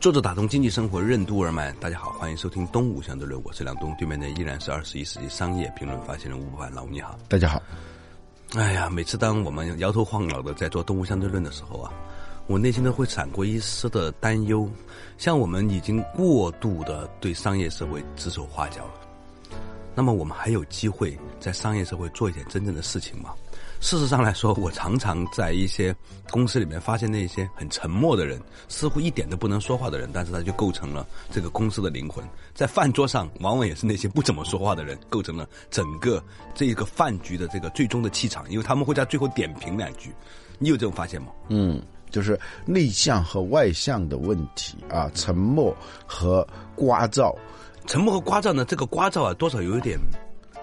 作者打通经济生活任督二脉，大家好，欢迎收听东吴相对论，我是梁东，对面的依然是二十一世纪商业评论发行人吴伯凡，老吴你好，大家好。哎呀，每次当我们摇头晃脑的在做东吴相对论的时候啊，我内心都会闪过一丝的担忧，像我们已经过度的对商业社会指手画脚了，那么我们还有机会在商业社会做一点真正的事情吗？事实上来说，我常常在一些公司里面发现那些很沉默的人，似乎一点都不能说话的人，但是他就构成了这个公司的灵魂。在饭桌上，往往也是那些不怎么说话的人，构成了整个这个饭局的这个最终的气场，因为他们会在最后点评两句。你有这种发现吗？嗯，就是内向和外向的问题啊，沉默和聒噪，沉默和聒噪呢？这个聒噪啊，多少有一点。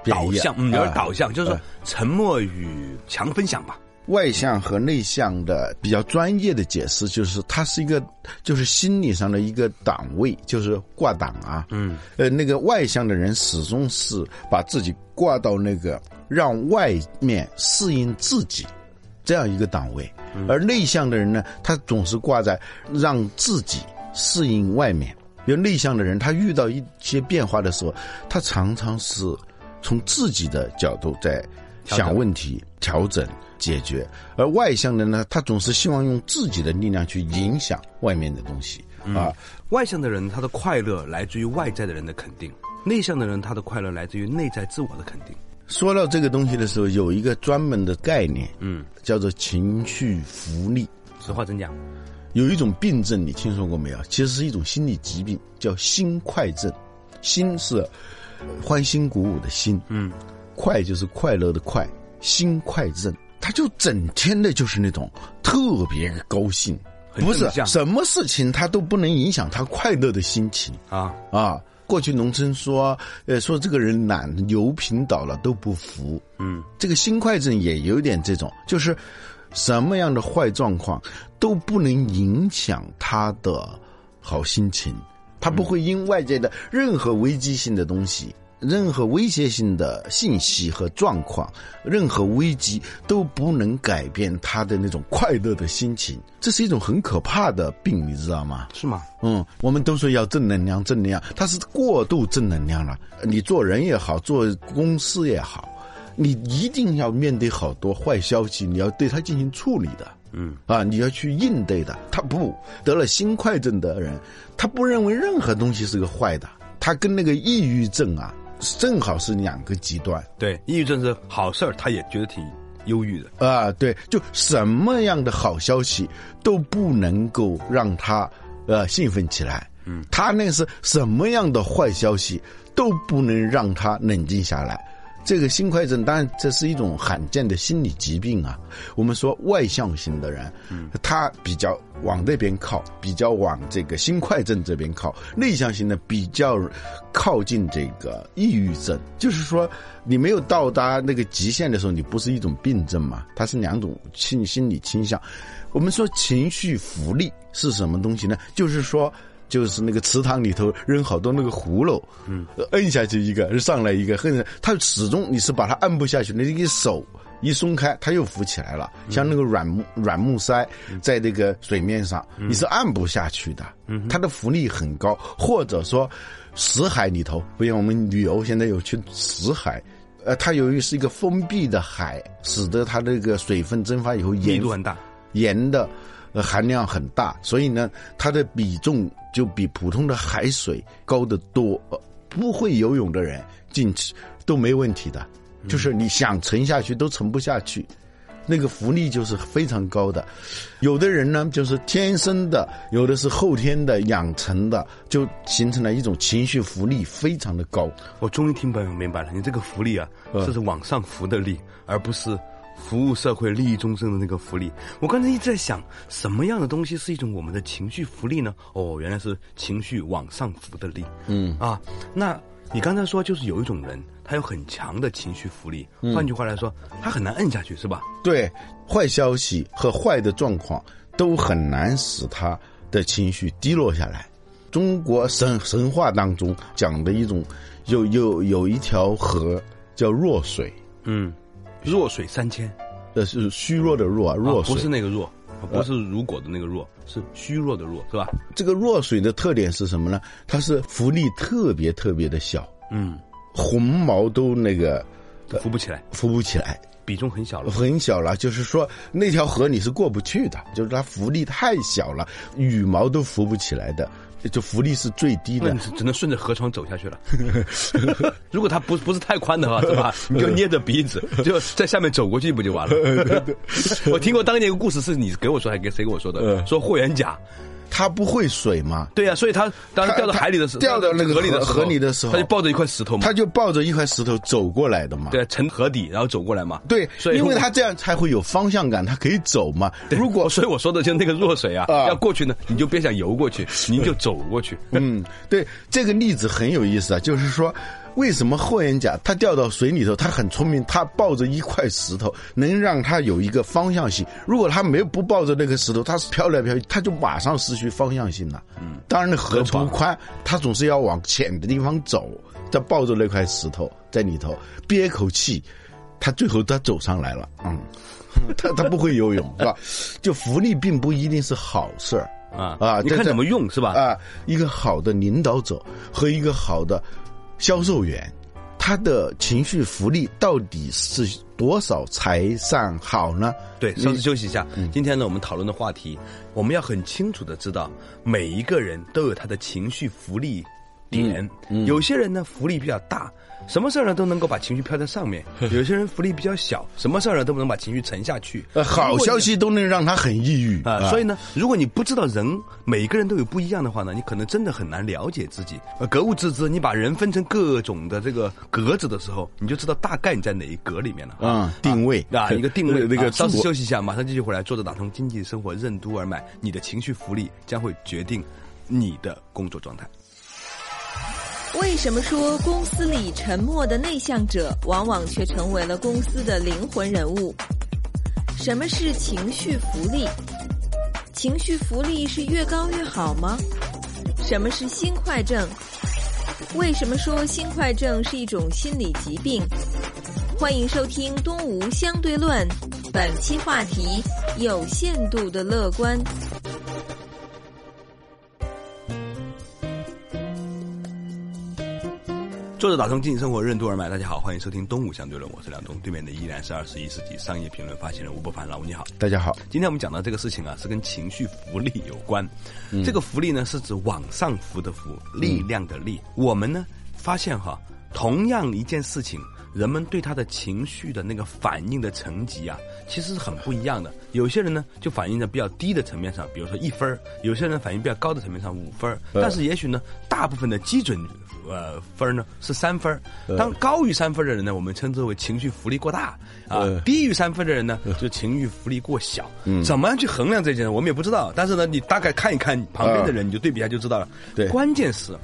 导向，嗯，有点导向，就是说沉默与强分享吧。外向和内向的比较专业的解释，就是它是一个，就是心理上的一个档位，就是挂档啊。嗯，呃，那个外向的人始终是把自己挂到那个让外面适应自己这样一个档位，而内向的人呢，他总是挂在让自己适应外面。比如内向的人，他遇到一些变化的时候，他常常是。从自己的角度在想问题、调整、解决，而外向的呢，他总是希望用自己的力量去影响外面的东西啊。外向的人，他的快乐来自于外在的人的肯定；内向的人，他的快乐来自于内在自我的肯定。说到这个东西的时候，有一个专门的概念，嗯，叫做情绪福利。实话真讲，有一种病症，你听说过没有？其实是一种心理疾病，叫心快症。心是。欢欣鼓舞的心，嗯，快就是快乐的快，心快症，他就整天的就是那种特别高兴，不是什么事情他都不能影响他快乐的心情。啊。啊！过去农村说，呃，说这个人懒，油瓶倒了都不扶，嗯，这个心快症也有点这种，就是什么样的坏状况都不能影响他的好心情。他不会因外界的任何危机性的东西、任何威胁性的信息和状况、任何危机都不能改变他的那种快乐的心情。这是一种很可怕的病，你知道吗？是吗？嗯，我们都说要正能量，正能量，它是过度正能量了。你做人也好，做公司也好，你一定要面对好多坏消息，你要对它进行处理的。嗯啊，你要去应对的。他不得了心快症的人，他不认为任何东西是个坏的。他跟那个抑郁症啊，正好是两个极端。对，抑郁症是好事儿，他也觉得挺忧郁的啊。对，就什么样的好消息都不能够让他呃兴奋起来。嗯，他那是什么样的坏消息都不能让他冷静下来。这个心快症，当然这是一种罕见的心理疾病啊。我们说外向型的人，他比较往那边靠，比较往这个心快症这边靠；内向型的比较靠近这个抑郁症。就是说，你没有到达那个极限的时候，你不是一种病症嘛？它是两种心心理倾向。我们说情绪福利是什么东西呢？就是说。就是那个池塘里头扔好多那个葫芦，嗯，摁下去一个，上来一个，恨它始终你是把它按不下去，你个手一松开，它又浮起来了，像那个软木软木塞在那个水面上，你是按不下去的。嗯，它的浮力很高，或者说死海里头，不像我们旅游现在有去死海，呃，它由于是一个封闭的海，使得它这个水分蒸发以后盐度很大，盐的。含量很大，所以呢，它的比重就比普通的海水高得多。呃不会游泳的人进去都没问题的，就是你想沉下去都沉不下去，那个浮力就是非常高的。有的人呢，就是天生的，有的是后天的养成的，就形成了一种情绪浮力非常的高。我终于听朋友明白了，你这个浮力啊，这是往上浮的力，而不是。服务社会、利益终生的那个福利。我刚才一直在想，什么样的东西是一种我们的情绪福利呢？哦，原来是情绪往上浮的力。嗯啊，那你刚才说就是有一种人，他有很强的情绪福利，换句话来说，他很难摁下去，是吧？对，坏消息和坏的状况都很难使他的情绪低落下来。中国神神话当中讲的一种，有有有一条河叫弱水，嗯，弱水三千，呃，是虚弱的弱啊，弱啊水。不是那个弱，啊不是如果的那个弱，是虚弱的弱，是吧？这个弱水的特点是什么呢？它是浮力特别特别的小，嗯，红毛都那个浮不起来，浮不起来，比重很小了。很小了。就是说那条河你是过不去的，就是它浮力太小了，羽毛都浮不起来的，就浮力是最低的。只只能顺着河床走下去了。如果它不不是太宽的话，对吧？你就捏着鼻子，就在下面走过去不就完了？我听过当年一个故事，是你给我说还是给谁给我说的？嗯说霍元甲，它不会水嘛，对呀、所以他当时他掉到海里的时候，掉到那个河里的河河里的时候他就抱着一块石头嘛，它就抱着一块石头走过来的嘛。对，沉河底然后走过来嘛。对，所以因为他这样才会有方向感，他可以走嘛。如果所以我说的就是那个弱水啊，啊要过去呢，你就别想游过去，你就走过去。嗯，对，这个例子很有意思啊，就是说，为什么霍元甲他掉到水里头，他很聪明，他抱着一块石头，能让他有一个方向性。如果他没有不抱着那个石头，他是飘来飘去，他就马上失去方向性了。嗯，当然，那河不宽，他总是要往浅的地方走，他抱着那块石头在里头憋口气，他最后他走上来了。嗯，他他不会游泳是吧？就浮力并不一定是好事儿。啊啊你看怎么用是吧？啊，一个好的领导者和一个好的销售员，他的情绪福利到底是多少才算好呢？对，稍事休息一下。嗯今天呢，我们讨论的话题，我们要很清楚的知道，每一个人都有他的情绪福利点。嗯有些人呢，福利比较大，什么事儿呢都能够把情绪飘在上面；有些人福利比较小，什么事儿呢都不能把情绪沉下去。呃，好消息都能让他很抑郁啊，所以呢，如果你不知道人每个人都有不一样的话呢，你可能真的很难了解自己。呃，格物致知，你把人分成各种的这个格子的时候，你就知道大概你在哪一格里面了。嗯定位啊，一个定位。那个啊稍事休息一下，马上继续回来。坐着打通经济生活任督二脉，你的情绪福利将会决定你的工作状态。为什么说公司里沉默的内向者，往往却成为了公司的灵魂人物？什么是情绪福利？情绪福利是越高越好吗？什么是心快症？为什么说心快症是一种心理疾病？欢迎收听《东吴相对论》，本期话题：有限度的乐观。坐着打通经济生活任督二脉，大家好，欢迎收听《东吴相对论》，我是梁东，对面的依然是二十一世纪商业评论发行人吴伯凡，老吴你好。大家好，今天我们讲到这个事情啊，是跟情绪福利有关。这个福利呢，是指往上浮的浮，力量的力。我们呢发现哈，同样一件事情，人们对他的情绪的那个反应的层级啊，其实是很不一样的。有些人呢就反映在比较低的层面上，比如说一分儿；有些人反应比较高的层面上五分儿。但是也许呢，大部分的基准。呃，分儿呢是三分当高于三分的人呢，我们称之为情绪浮力过大啊；呃低于三分的人呢，就情绪浮力过小。怎么样去衡量这件事，我们也不知道。但是呢，你大概看一看旁边的人，你就对比一下就知道了。对关键是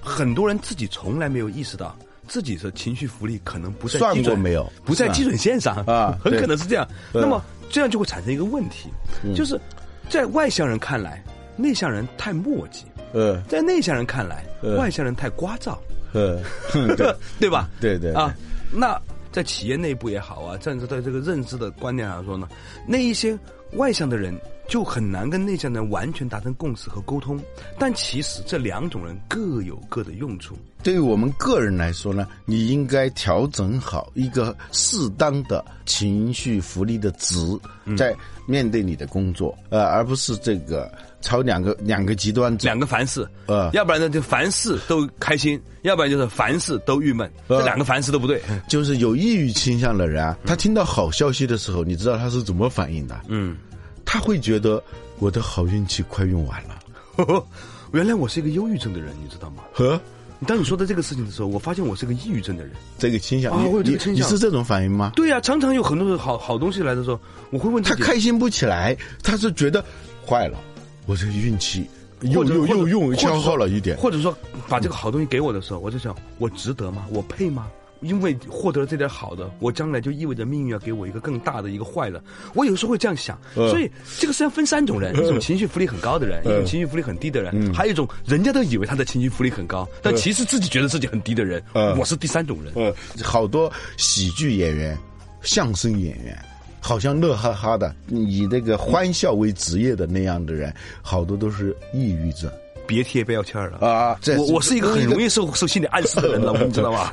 很多人自己从来没有意识到。自己的情绪福利可能不在算基准过没有不在基准线上啊 很可能是这样。那么这样就会产生一个问题，就是在外向人看来，内向人太墨迹；呃在内向人看来，呃外向人太聒噪。呃，对对吧？对对啊，那在企业内部也好啊，甚至在这个认知的观念上说呢，那一些外向的人就很难跟内向的人完全达成共识和沟通。但其实这两种人各有各的用处。对于我们个人来说呢，你应该调整好一个适当的情绪福利的值，在面对你的工作，呃，而不是这个朝两个两个极端走。两个凡事，呃要不然呢就凡事都开心，要不然就是凡事都郁闷，呃这两个凡事都不对。就是有抑郁倾向的人啊，他听到好消息的时候，你知道他是怎么反应的？嗯，他会觉得我的好运气快用完了，原来我是一个忧郁症的人，你知道吗？呵，当你说到这个事情的时候，我发现我是个抑郁症的人。这个倾向，啊你你我有这个倾向你是这种反应吗？对呀、常常有很多的好好东西来的时候，我会问他开心不起来，他是觉得坏了，我这个运气又又又用或者说消耗了一点。或者说把这个好东西给我的时候，我就想，我值得吗？我配吗？因为获得了这点好的，我将来就意味着命运要给我一个更大的一个坏的。我有时候会这样想，呃所以这个世界上分三种人：一种情绪福利很高的人，一种情绪福利很低的人，还有一种人家都以为他的情绪福利很高，但其实自己觉得自己很低的人。呃我是第三种人。呃，好多喜剧演员、相声演员，好像乐哈哈的，以那个欢笑为职业的那样的人，好多都是抑郁症别贴标签了。啊。这我我是一个很容易受受心理暗示的人了，你知道吗？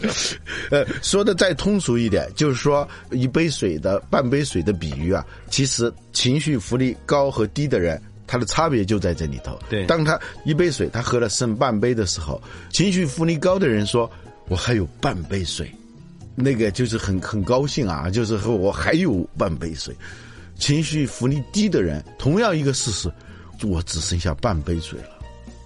呃，说的再通俗一点，就是说一杯水的半杯水的比喻啊，其实情绪浮力高和低的人。他的差别就在这里头。对当他一杯水他喝了剩半杯的时候，情绪浮力高的人说：“我还有半杯水。”那个就是很很高兴啊，就是和我还有半杯水。情绪浮力低的人，同样一个事实，我只剩下半杯水了。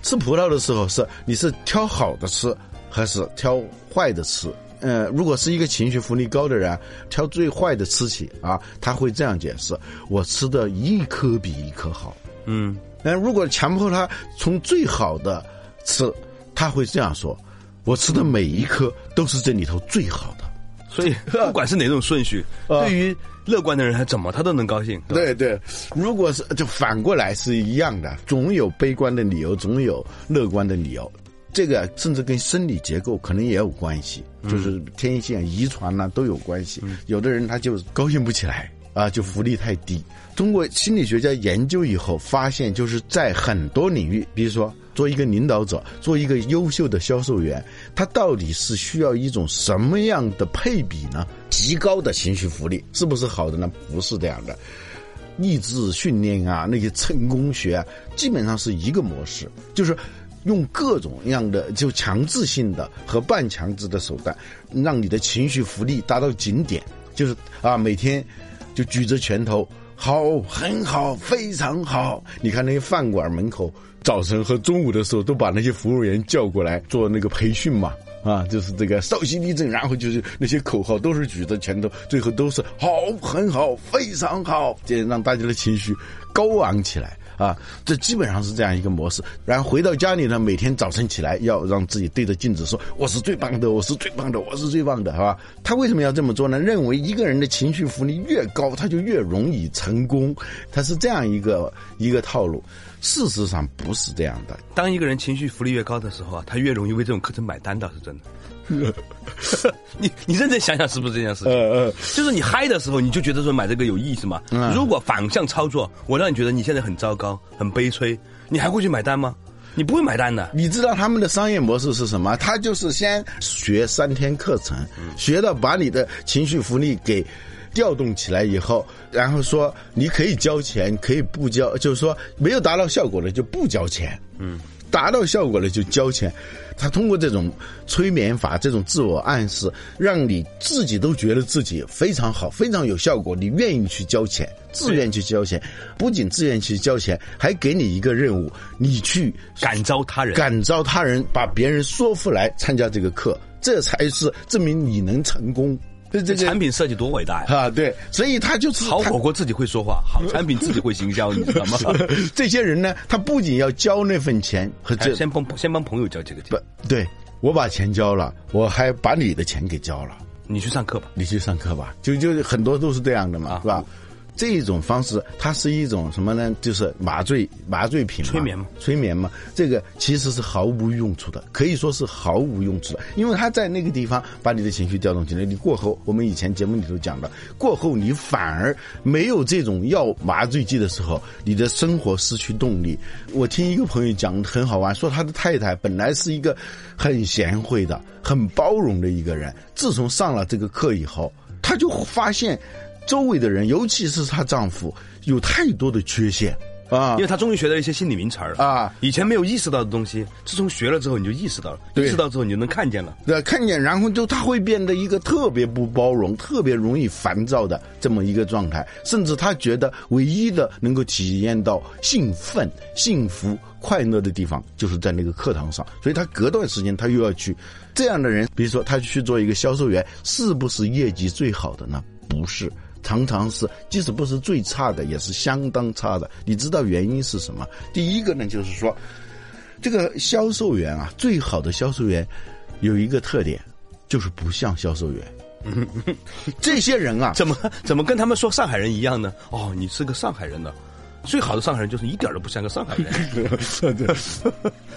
吃葡萄的时候是你是挑好的吃，还是挑坏的吃？呃，如果是一个情绪福利高的人，挑最坏的吃起啊，他会这样解释：我吃的一颗比一颗好。嗯，那如果强迫他从最好的吃，他会这样说：我吃的每一颗都是这里头最好的。所以不管是哪种顺序，啊对于乐观的人，他怎么他都能高兴。对对，如果是就反过来是一样的，总有悲观的理由，总有乐观的理由。这个甚至跟生理结构可能也有关系，就是天性、遗传呐、都有关系。有的人他就高兴不起来啊，就福利太低。通过心理学家研究以后发现，就是在很多领域，比如说做一个领导者，做一个优秀的销售员，他到底是需要一种什么样的配比呢？极高的情绪福利是不是好的呢？不是这样的。意志训练啊，那些成功学啊，基本上是一个模式，就是用各种样的就强制性的和半强制的手段，让你的情绪福利达到顶点，就是啊，每天就举着拳头，好，很好，非常好。你看那些饭馆门口，早晨和中午的时候都把那些服务员叫过来做那个培训嘛。啊，就是这个稍息立正，然后就是那些口号都是举着拳头，最后都是好，很好，非常好，这让大家的情绪高昂起来啊！这基本上是这样一个模式。然后回到家里呢，每天早晨起来要让自己对着镜子说：“我是最棒的，我是最棒的，我是最棒的，好吧？”他为什么要这么做呢？认为一个人的情绪福利越高，他就越容易成功，他是这样一个一个套路。事实上不是这样的，当一个人情绪福利越高的时候啊，他越容易为这种课程买单，倒是真的。你你认真想想，是不是这件事情？呃就是你嗨的时候，你就觉得说买这个有意思嘛。嗯如果反向操作，我让你觉得你现在很糟糕、很悲催，你还会去买单吗？你不会买单的。你知道他们的商业模式是什么？他就是先学三天课程，学到把你的情绪福利给调动起来以后，然后说你可以交钱，可以不交，就是说没有达到效果的就不交钱。嗯。达到效果了就交钱，他通过这种催眠法、这种自我暗示，让你自己都觉得自己非常好、非常有效果，你愿意去交钱，自愿去交钱，不仅自愿去交钱，还给你一个任务，你去感召他人，感召他人，把别人说服来参加这个课，这才是证明你能成功。这这个产品设计多伟大呀！啊，对，所以他就是好火锅自己会说话，好产品自己会行销，你知道吗？这些人呢，他不仅要交那份钱和这哎先帮先帮朋友交这个钱不，对我把钱交了，我还把你的钱给交了，你去上课吧。你去上课吧，就就很多都是这样的嘛，啊是吧？这种方式，它是一种什么呢？就是麻醉麻醉品嘛，催眠嘛，催眠嘛。这个其实是毫无用处的，可以说是毫无用处的，因为它在那个地方把你的情绪调动起来。你过后，我们以前节目里头讲的，过后你反而没有这种药麻醉剂的时候，你的生活失去动力。我听一个朋友讲很好玩，说他的太太本来是一个很贤惠的、很包容的一个人，自从上了这个课以后，他就发现。周围的人，尤其是她丈夫，有太多的缺陷，啊因为她终于学到一些心理名词儿啊，以前没有意识到的东西，自从学了之后你就意识到了，对意识到之后你就能看见了。对，看见，然后就她会变得一个特别不包容、特别容易烦躁的这么一个状态，甚至她觉得唯一的能够体验到兴奋、幸福、快乐的地方，就是在那个课堂上。所以他隔段时间他又要去。这样的人，比如说他去做一个销售员，是不是业绩最好的呢？不是。常常是，即使不是最差的，也是相当差的。你知道原因是什么？第一个呢，就是说，这个销售员啊，最好的销售员有一个特点，就是不像销售员。这些人啊，怎么怎么跟他们说上海人一样呢？哦，你是个上海人的，最好的上海人就是一点都不像个上海人。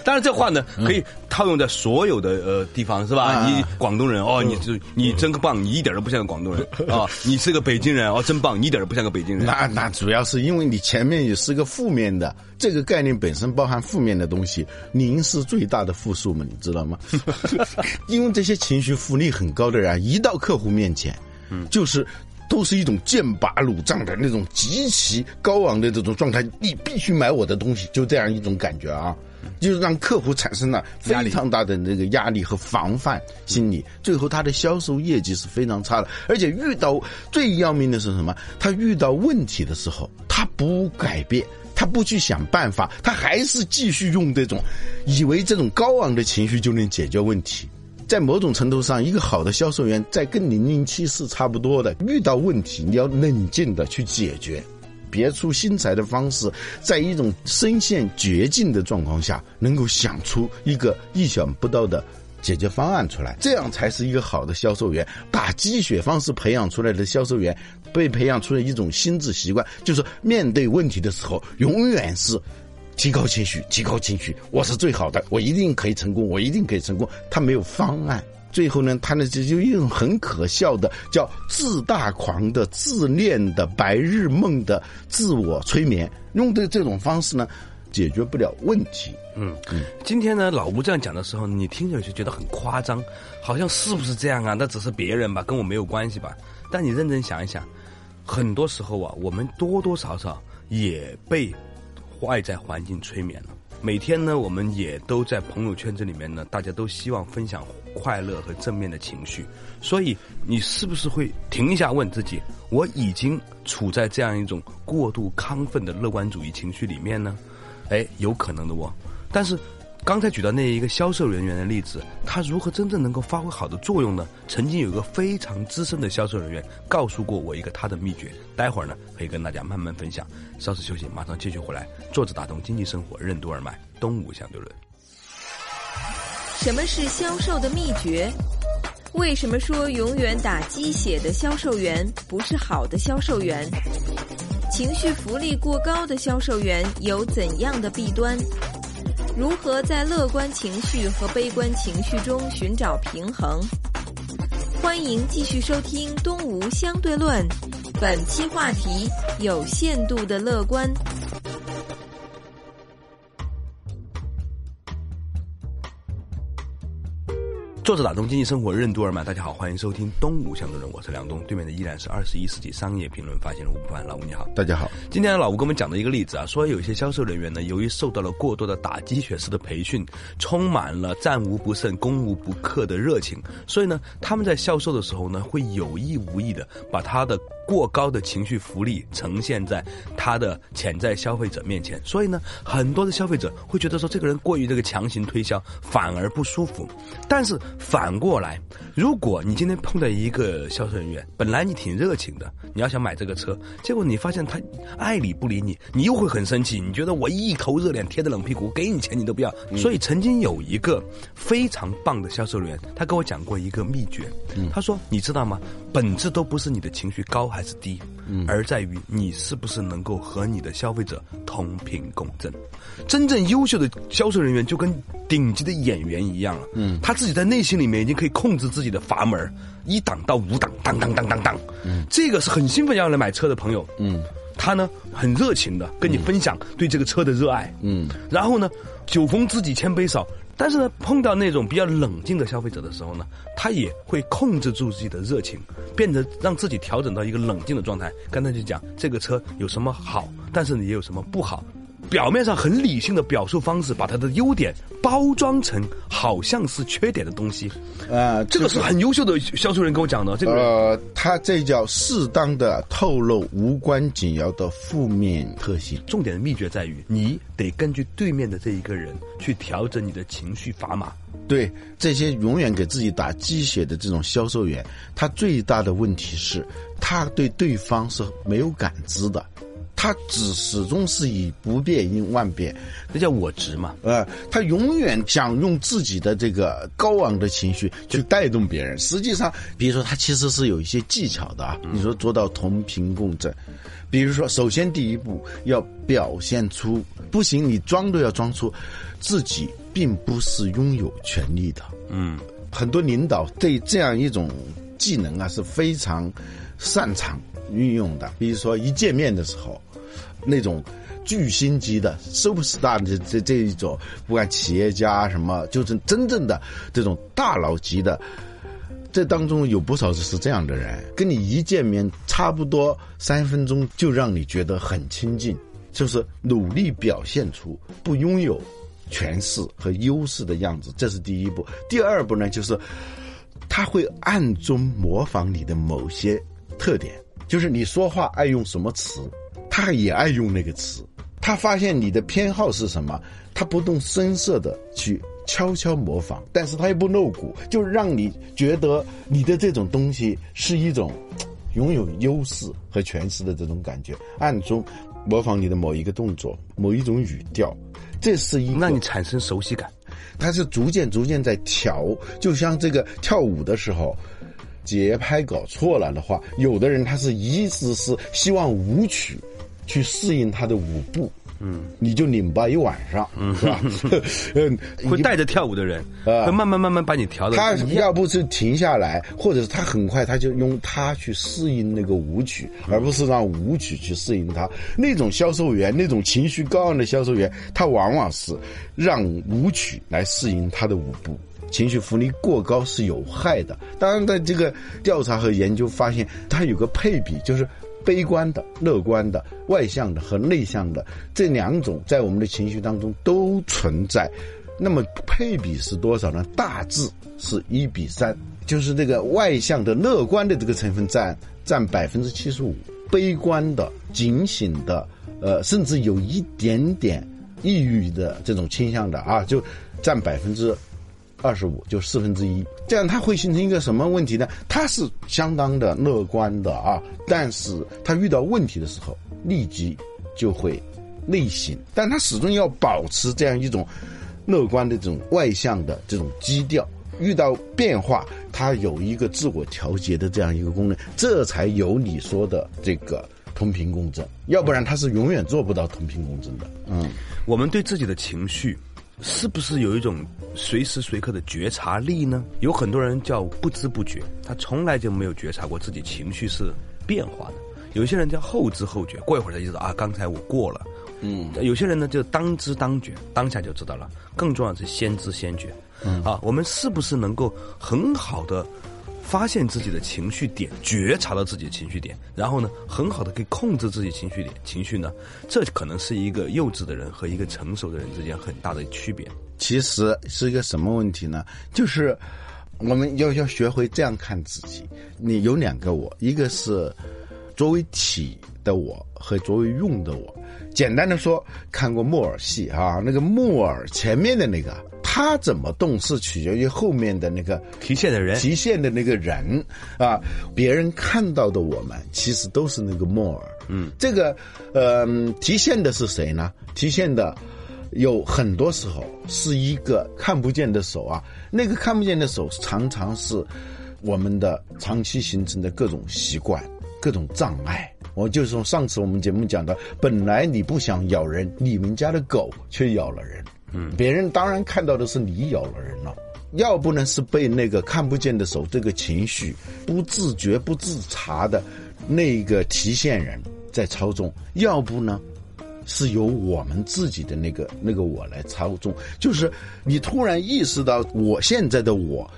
当然，这话呢可以套用在所有的呃地方，是吧？啊你广东人哦，你就你真棒，你一点都不像个广东人啊！你是个北京人哦，真棒，你一点都不像个北京人。那那主要是因为你前面也是个负面的，这个概念本身包含负面的东西，您是最大的负数嘛，你知道吗？因为这些情绪负力很高的人啊，一到客户面前，嗯，就是。都是一种剑拔弩张的那种极其高昂的这种状态，你必须买我的东西，就这样一种感觉啊，就是让客户产生了非常大的那个压力和防范心理，最后他的销售业绩是非常差的，而且遇到最要命的是什么？他遇到问题的时候，他不改变。他不去想办法，他还是继续用这种，以为这种高昂的情绪就能解决问题。在某种程度上，一个好的销售员在跟零零七是差不多的。遇到问题，你要冷静的去解决，别出心裁的方式，在一种深陷绝境的状况下，能够想出一个意想不到的解决方案出来，这样才是一个好的销售员。打鸡血方式培养出来的销售员，被培养出了一种心智习惯，就是面对问题的时候，永远是。提高情绪，提高情绪，我是最好的，我一定可以成功，我一定可以成功。他没有方案，最后呢，他呢就就一种很可笑的叫自大狂的、自恋的、白日梦的自我催眠，用的这种方式呢，解决不了问题。嗯嗯，今天呢，老吴这样讲的时候，你听着就觉得很夸张，好像是不是这样啊？那只是别人吧，跟我没有关系吧？但你认真想一想，很多时候啊，我们多多少少也被。外在环境催眠了。每天呢，我们也都在朋友圈子里面呢，大家都希望分享快乐和正面的情绪。所以，你是不是会停一下问自己：我已经处在这样一种过度亢奋的乐观主义情绪里面呢？哎，有可能的哦。但是。刚才举到那一个销售人员的例子，他如何真正能够发挥好的作用呢？曾经有一个非常资深的销售人员告诉过我一个他的秘诀，待会儿呢可以跟大家慢慢分享。稍事休息，马上继续回来。坐着打通经济生活任督二脉，东吴相对论。什么是销售的秘诀？为什么说永远打鸡血的销售员不是好的销售员？情绪福利过高的销售员有怎样的弊端？如何在乐观情绪和悲观情绪中寻找平衡？欢迎继续收听《东吴相对论》，本期话题：有限度的乐观。作者打通经济生活任督二脉，大家好，欢迎收听东吴相对论，我是梁东，对面的依然是二十一世纪商业评论发现人吴不凡，老吴你好，大家好。今天老吴给我们讲的一个例子啊，说有一些销售人员呢，由于受到了过多的打鸡血式的培训，充满了战无不胜、攻无不克的热情，所以呢，他们在销售的时候呢，会有意无意的把他的过高的情绪福利呈现在他的潜在消费者面前，所以呢，很多的消费者会觉得说这个人过于这个强行推销，反而不舒服，但是。反过来，如果你今天碰到一个销售人员，本来你挺热情的，你要想买这个车，结果你发现他爱理不理你，你又会很生气。你觉得我一头热脸贴着冷屁股，给你钱你都不要。所以曾经有一个非常棒的销售人员，他跟我讲过一个秘诀。他说：“你知道吗？本质都不是你的情绪高还是低，而在于你是不是能够和你的消费者同频共振。真正优秀的销售人员就跟顶级的演员一样了。嗯，他自己在内心。”心里面已经可以控制自己的阀门，一档到五档，当当当当当。嗯，这个是很兴奋要来买车的朋友。嗯，他呢很热情的跟你分享对这个车的热爱。嗯，然后呢，酒逢知己千杯少。但是呢，碰到那种比较冷静的消费者的时候呢，他也会控制住自己的热情，变得让自己调整到一个冷静的状态。跟他去讲这个车有什么好，但是你有什么不好。表面上很理性的表述方式，把他的优点包装成好像是缺点的东西。啊，这个是很优秀的销售人跟我讲的，这个。呃，他这叫适当的透露无关紧要的负面特性。重点的秘诀在于，你得根据对面的这一个人去调整你的情绪砝码。对这些永远给自己打鸡血的这种销售员，他最大的问题是，他对对方是没有感知的，他只始终是以不变应万变，这叫我执嘛。呃，他永远想用自己的这个高昂的情绪去带动别人。实际上，比如说他其实是有一些技巧的啊。你说做到同频共振，比如说，首先第一步要表现出不行，你装都要装出自己并不是拥有权利的。嗯，很多领导对这样一种技能啊是非常擅长运用的。比如说一见面的时候，那种巨星级的 super star 的这这一种，不管企业家什么，就是真正的这种大佬级的。这当中有不少是这样的人，跟你一见面差不多三分钟就让你觉得很亲近，就是努力表现出不拥有权势和优势的样子，这是第一步。第二步呢，就是他会暗中模仿你的某些特点，就是你说话爱用什么词，他也爱用那个词。他发现你的偏好是什么，他不动声色的去。悄悄模仿，但是他又不露骨，就让你觉得你的这种东西是一种拥有优势和权势的这种感觉。暗中模仿你的某一个动作、某一种语调，这是一让你产生熟悉感。他是逐渐逐渐在调，就像这个跳舞的时候，节拍搞错了的话，有的人他是一直是希望舞曲去适应他的舞步。嗯，你就拧巴一晚上，嗯，是吧？嗯，会带着跳舞的人，啊，会慢慢慢慢把你调的。他要不是停下来，或者是他很快他就用他去适应那个舞曲，而不是让舞曲去适应他。那种销售员，那种情绪高昂的销售员，他往往是让舞曲来适应他的舞步。情绪浮力过高是有害的。当然，在这个调查和研究发现，它有个配比，就是。悲观的、乐观的、外向的和内向的这两种，在我们的情绪当中都存在。那么配比是多少呢？大致是一比三，就是这个外向的、乐观的这个成分占占百分之七十五，悲观的、警醒的，呃，甚至有一点点抑郁的这种倾向的啊，就占百分之。二十五就四分之一，这样它会形成一个什么问题呢？他是相当的乐观的啊，但是他遇到问题的时候立即就会内省，但他始终要保持这样一种乐观的这种外向的这种基调。遇到变化，他有一个自我调节的这样一个功能，这才有你说的这个同频共振，要不然他是永远做不到同频共振的。嗯，我们对自己的情绪。是不是有一种随时随刻的觉察力呢？有很多人叫不知不觉，他从来就没有觉察过自己情绪是变化的。有些人叫后知后觉，过一会儿他就知道啊，刚才我过了。嗯，有些人呢就当知当觉，当下就知道了。更重要是先知先觉。嗯，啊，我们是不是能够很好的？发现自己的情绪点，觉察到自己的情绪点，然后呢，很好的可以控制自己情绪点。情绪呢，这可能是一个幼稚的人和一个成熟的人之间很大的区别。其实是一个什么问题呢？就是我们要要学会这样看自己。你有两个我，一个是作为体的我和作为用的我。简单的说，看过木偶戏啊，那个木偶前面的那个。他怎么动是取决于后面的那个提线的人，提线的那个人啊。别人看到的我们其实都是那个木耳。嗯，这个呃，提线的是谁呢？提线的有很多时候是一个看不见的手啊。那个看不见的手常常是我们的长期形成的各种习惯、各种障碍。我就是从上次我们节目讲的，本来你不想咬人，你们家的狗却咬了人。嗯，别人当然看到的是你咬了人了，要不呢是被那个看不见的手这个情绪不自觉不自察的那个提线人在操纵，要不呢是由我们自己的那个那个我来操纵。就是你突然意识到我现在的我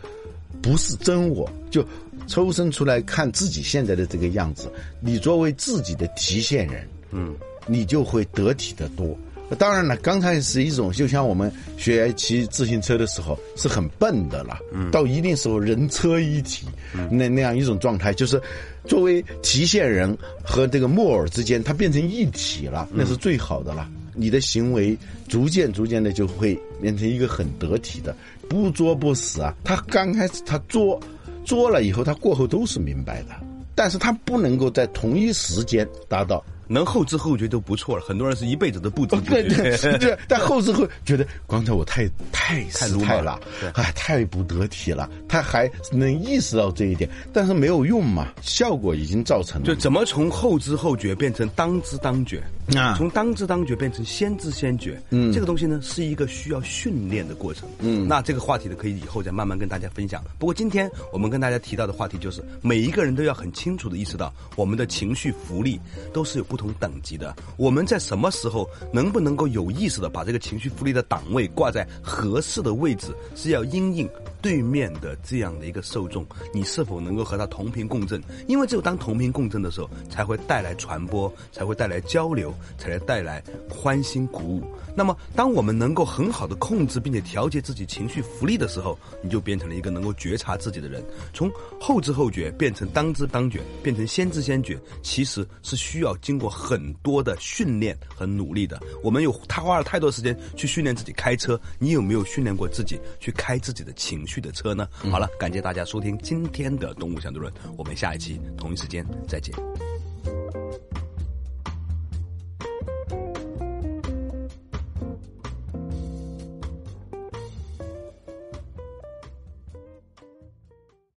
不是真我，就抽身出来看自己现在的这个样子，你作为自己的提线人，嗯，你就会得体的多。当然了，刚才是一种，就像我们学骑自行车的时候是很笨的了，到一定时候人车一体，那那样一种状态，就是作为提线人和这个木偶之间，它变成一体了，那是最好的了。你的行为逐渐逐渐的就会变成一个很得体的，不作不死啊。他刚开始他作作了以后，他过后都是明白的，但是他不能够在同一时间达到。能后知后觉都不错了。很多人是一辈子都不知不对对觉。对，但后知后觉得刚才我太太失态了对，哎，太不得体了。他还能意识到这一点，但是没有用嘛，效果已经造成了。就怎么从后知后觉变成当知当觉啊从当知当觉变成先知先觉，嗯，这个东西呢是一个需要训练的过程，嗯，那这个话题呢可以以后再慢慢跟大家分享。不过今天我们跟大家提到的话题就是，每一个人都要很清楚的意识到，我们的情绪福利都是有不同等级的。我们在什么时候能不能够有意识的把这个情绪福利的档位挂在合适的位置，是要因应对面的这样的一个受众，你是否能够和他同频共振？因为只有当同频共振的时候，才会带来传播，才会带来交流，才会带来欢欣鼓舞。那么，当我们能够很好的控制并且调节自己情绪福利的时候，你就变成了一个能够觉察自己的人。从后知后觉变成当知当觉，变成先知先觉，其实是需要经过很多的训练和努力的。我们有他花了太多时间去训练自己开车，你有没有训练过自己去开自己的情绪去的车呢？好了感谢大家收听今天的动物相对论我们下一期同一时间再见。